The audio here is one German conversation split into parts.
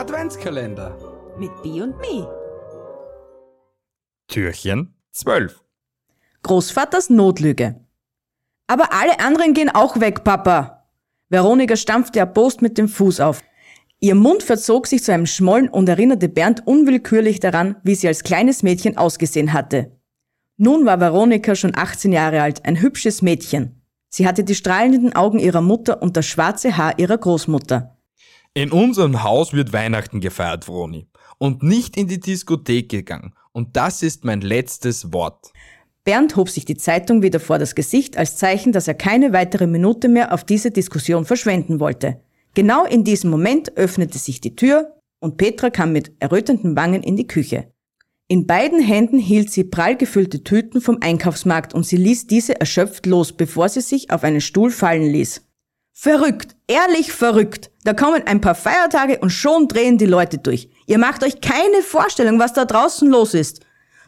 Adventskalender. Mit B und Me. Türchen 12. Großvaters Notlüge. Aber alle anderen gehen auch weg, Papa. Veronika stampfte erbost mit dem Fuß auf. Ihr Mund verzog sich zu einem Schmollen und erinnerte Bernd unwillkürlich daran, wie sie als kleines Mädchen ausgesehen hatte. Nun war Veronika schon 18 Jahre alt, ein hübsches Mädchen. Sie hatte die strahlenden Augen ihrer Mutter und das schwarze Haar ihrer Großmutter. In unserem Haus wird Weihnachten gefeiert, Vroni. Und nicht in die Diskothek gegangen. Und das ist mein letztes Wort. Bernd hob sich die Zeitung wieder vor das Gesicht als Zeichen, dass er keine weitere Minute mehr auf diese Diskussion verschwenden wollte. Genau in diesem Moment öffnete sich die Tür und Petra kam mit errötenden Wangen in die Küche. In beiden Händen hielt sie prall gefüllte Tüten vom Einkaufsmarkt und sie ließ diese erschöpft los, bevor sie sich auf einen Stuhl fallen ließ. Verrückt, ehrlich verrückt. Da kommen ein paar Feiertage und schon drehen die Leute durch. Ihr macht euch keine Vorstellung, was da draußen los ist.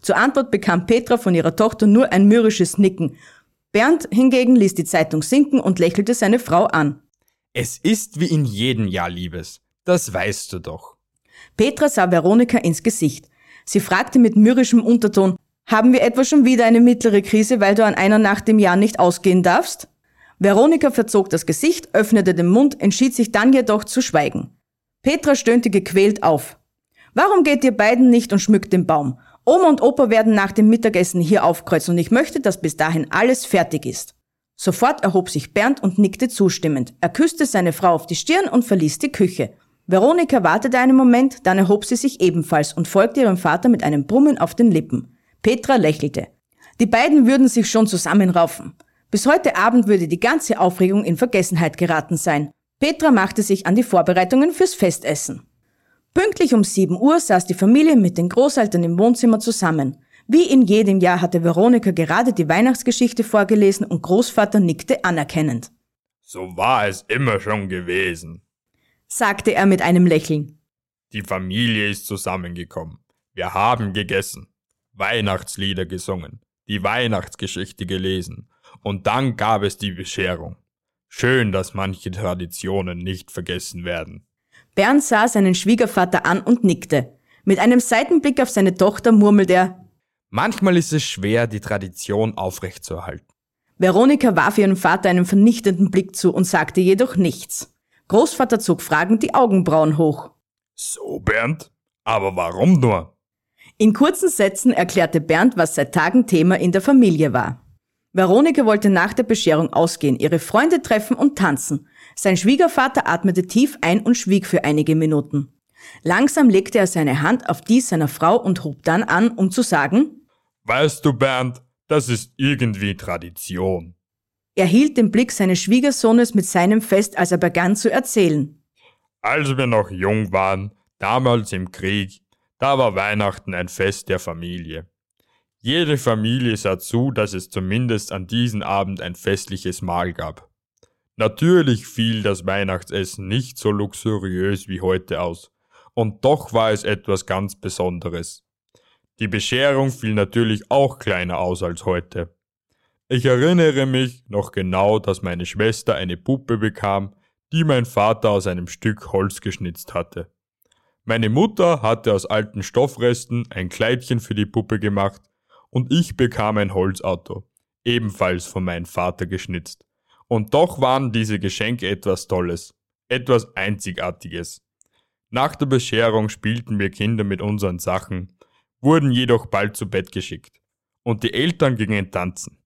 Zur Antwort bekam Petra von ihrer Tochter nur ein mürrisches Nicken. Bernd hingegen ließ die Zeitung sinken und lächelte seine Frau an. Es ist wie in jedem Jahr, Liebes. Das weißt du doch. Petra sah Veronika ins Gesicht. Sie fragte mit mürrischem Unterton, haben wir etwa schon wieder eine mittlere Krise, weil du an einer Nacht im Jahr nicht ausgehen darfst? Veronika verzog das Gesicht, öffnete den Mund, entschied sich dann jedoch zu schweigen. Petra stöhnte gequält auf. Warum geht ihr beiden nicht und schmückt den Baum? Oma und Opa werden nach dem Mittagessen hier aufkreuzen und ich möchte, dass bis dahin alles fertig ist. Sofort erhob sich Bernd und nickte zustimmend. Er küsste seine Frau auf die Stirn und verließ die Küche. Veronika wartete einen Moment, dann erhob sie sich ebenfalls und folgte ihrem Vater mit einem Brummen auf den Lippen. Petra lächelte. Die beiden würden sich schon zusammenraufen. Bis heute Abend würde die ganze Aufregung in Vergessenheit geraten sein. Petra machte sich an die Vorbereitungen fürs Festessen. Pünktlich um 7 Uhr saß die Familie mit den Großeltern im Wohnzimmer zusammen. Wie in jedem Jahr hatte Veronika gerade die Weihnachtsgeschichte vorgelesen und Großvater nickte anerkennend. So war es immer schon gewesen, sagte er mit einem Lächeln. Die Familie ist zusammengekommen. Wir haben gegessen, Weihnachtslieder gesungen, die Weihnachtsgeschichte gelesen und dann gab es die Bescherung. Schön, dass manche Traditionen nicht vergessen werden. Bernd sah seinen Schwiegervater an und nickte. Mit einem Seitenblick auf seine Tochter murmelte er, Manchmal ist es schwer, die Tradition aufrechtzuerhalten. Veronika warf ihrem Vater einen vernichtenden Blick zu und sagte jedoch nichts. Großvater zog fragend die Augenbrauen hoch. So, Bernd? Aber warum nur? In kurzen Sätzen erklärte Bernd, was seit Tagen Thema in der Familie war. Veronika wollte nach der Bescherung ausgehen, ihre Freunde treffen und tanzen. Sein Schwiegervater atmete tief ein und schwieg für einige Minuten. Langsam legte er seine Hand auf die seiner Frau und hob dann an, um zu sagen, Weißt du, Bernd, das ist irgendwie Tradition. Er hielt den Blick seines Schwiegersohnes mit seinem fest, als er begann zu erzählen. Als wir noch jung waren, damals im Krieg, da war Weihnachten ein Fest der Familie. Jede Familie sah zu, dass es zumindest an diesem Abend ein festliches Mahl gab. Natürlich fiel das Weihnachtsessen nicht so luxuriös wie heute aus, und doch war es etwas ganz Besonderes. Die Bescherung fiel natürlich auch kleiner aus als heute. Ich erinnere mich noch genau, dass meine Schwester eine Puppe bekam, die mein Vater aus einem Stück Holz geschnitzt hatte. Meine Mutter hatte aus alten Stoffresten ein Kleidchen für die Puppe gemacht und ich bekam ein Holzauto, ebenfalls von meinem Vater geschnitzt. Und doch waren diese Geschenke etwas Tolles, etwas Einzigartiges. Nach der Bescherung spielten wir Kinder mit unseren Sachen, wurden jedoch bald zu Bett geschickt. Und die Eltern gingen tanzen.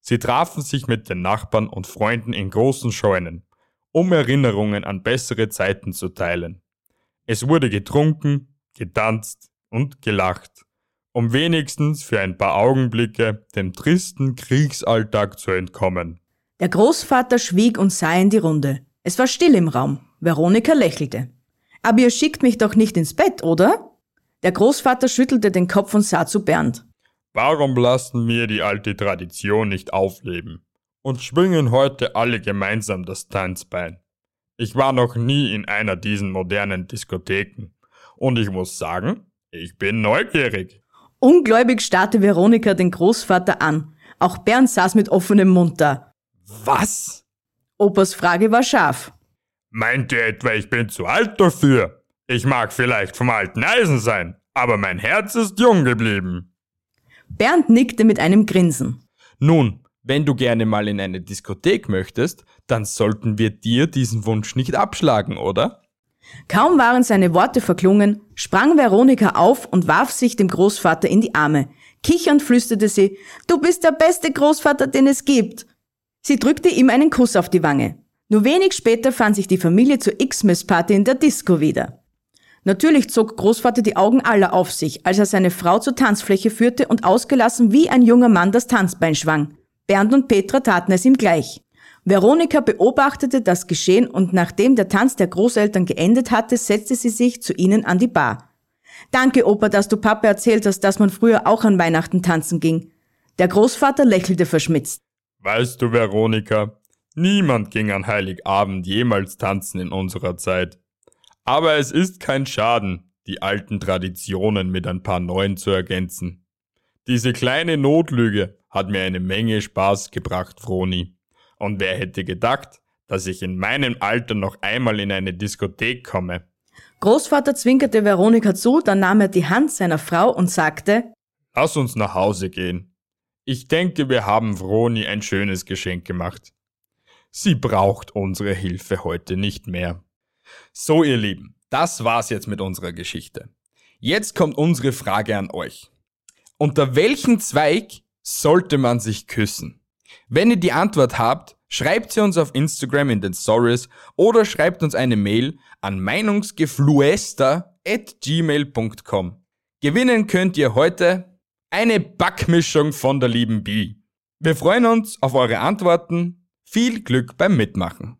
Sie trafen sich mit den Nachbarn und Freunden in großen Scheunen, um Erinnerungen an bessere Zeiten zu teilen. Es wurde getrunken, getanzt und gelacht um wenigstens für ein paar Augenblicke dem tristen Kriegsalltag zu entkommen. Der Großvater schwieg und sah in die Runde. Es war still im Raum. Veronika lächelte. Aber ihr schickt mich doch nicht ins Bett, oder? Der Großvater schüttelte den Kopf und sah zu Bernd. Warum lassen wir die alte Tradition nicht aufleben und schwingen heute alle gemeinsam das Tanzbein? Ich war noch nie in einer diesen modernen Diskotheken und ich muss sagen, ich bin neugierig. Ungläubig starrte Veronika den Großvater an. Auch Bernd saß mit offenem Mund da. Was? Opas Frage war scharf. Meint ihr etwa, ich bin zu alt dafür? Ich mag vielleicht vom alten Eisen sein, aber mein Herz ist jung geblieben. Bernd nickte mit einem Grinsen. Nun, wenn du gerne mal in eine Diskothek möchtest, dann sollten wir dir diesen Wunsch nicht abschlagen, oder? Kaum waren seine Worte verklungen, sprang Veronika auf und warf sich dem Großvater in die Arme. Kichernd flüsterte sie, du bist der beste Großvater, den es gibt. Sie drückte ihm einen Kuss auf die Wange. Nur wenig später fand sich die Familie zur Xmas-Party in der Disco wieder. Natürlich zog Großvater die Augen aller auf sich, als er seine Frau zur Tanzfläche führte und ausgelassen wie ein junger Mann das Tanzbein schwang. Bernd und Petra taten es ihm gleich. Veronika beobachtete das Geschehen und nachdem der Tanz der Großeltern geendet hatte, setzte sie sich zu ihnen an die Bar. Danke, Opa, dass du Papa erzählt hast, dass man früher auch an Weihnachten tanzen ging. Der Großvater lächelte verschmitzt. Weißt du, Veronika, niemand ging an Heiligabend jemals tanzen in unserer Zeit. Aber es ist kein Schaden, die alten Traditionen mit ein paar neuen zu ergänzen. Diese kleine Notlüge hat mir eine Menge Spaß gebracht, Froni. Und wer hätte gedacht, dass ich in meinem Alter noch einmal in eine Diskothek komme? Großvater zwinkerte Veronika zu, dann nahm er die Hand seiner Frau und sagte, Lass uns nach Hause gehen. Ich denke, wir haben Vroni ein schönes Geschenk gemacht. Sie braucht unsere Hilfe heute nicht mehr. So, ihr Lieben, das war's jetzt mit unserer Geschichte. Jetzt kommt unsere Frage an euch. Unter welchem Zweig sollte man sich küssen? Wenn ihr die Antwort habt, schreibt sie uns auf Instagram in den Stories oder schreibt uns eine Mail an meinungsgefluester@gmail.com. Gewinnen könnt ihr heute eine Backmischung von der lieben Bi. Wir freuen uns auf eure Antworten. Viel Glück beim Mitmachen.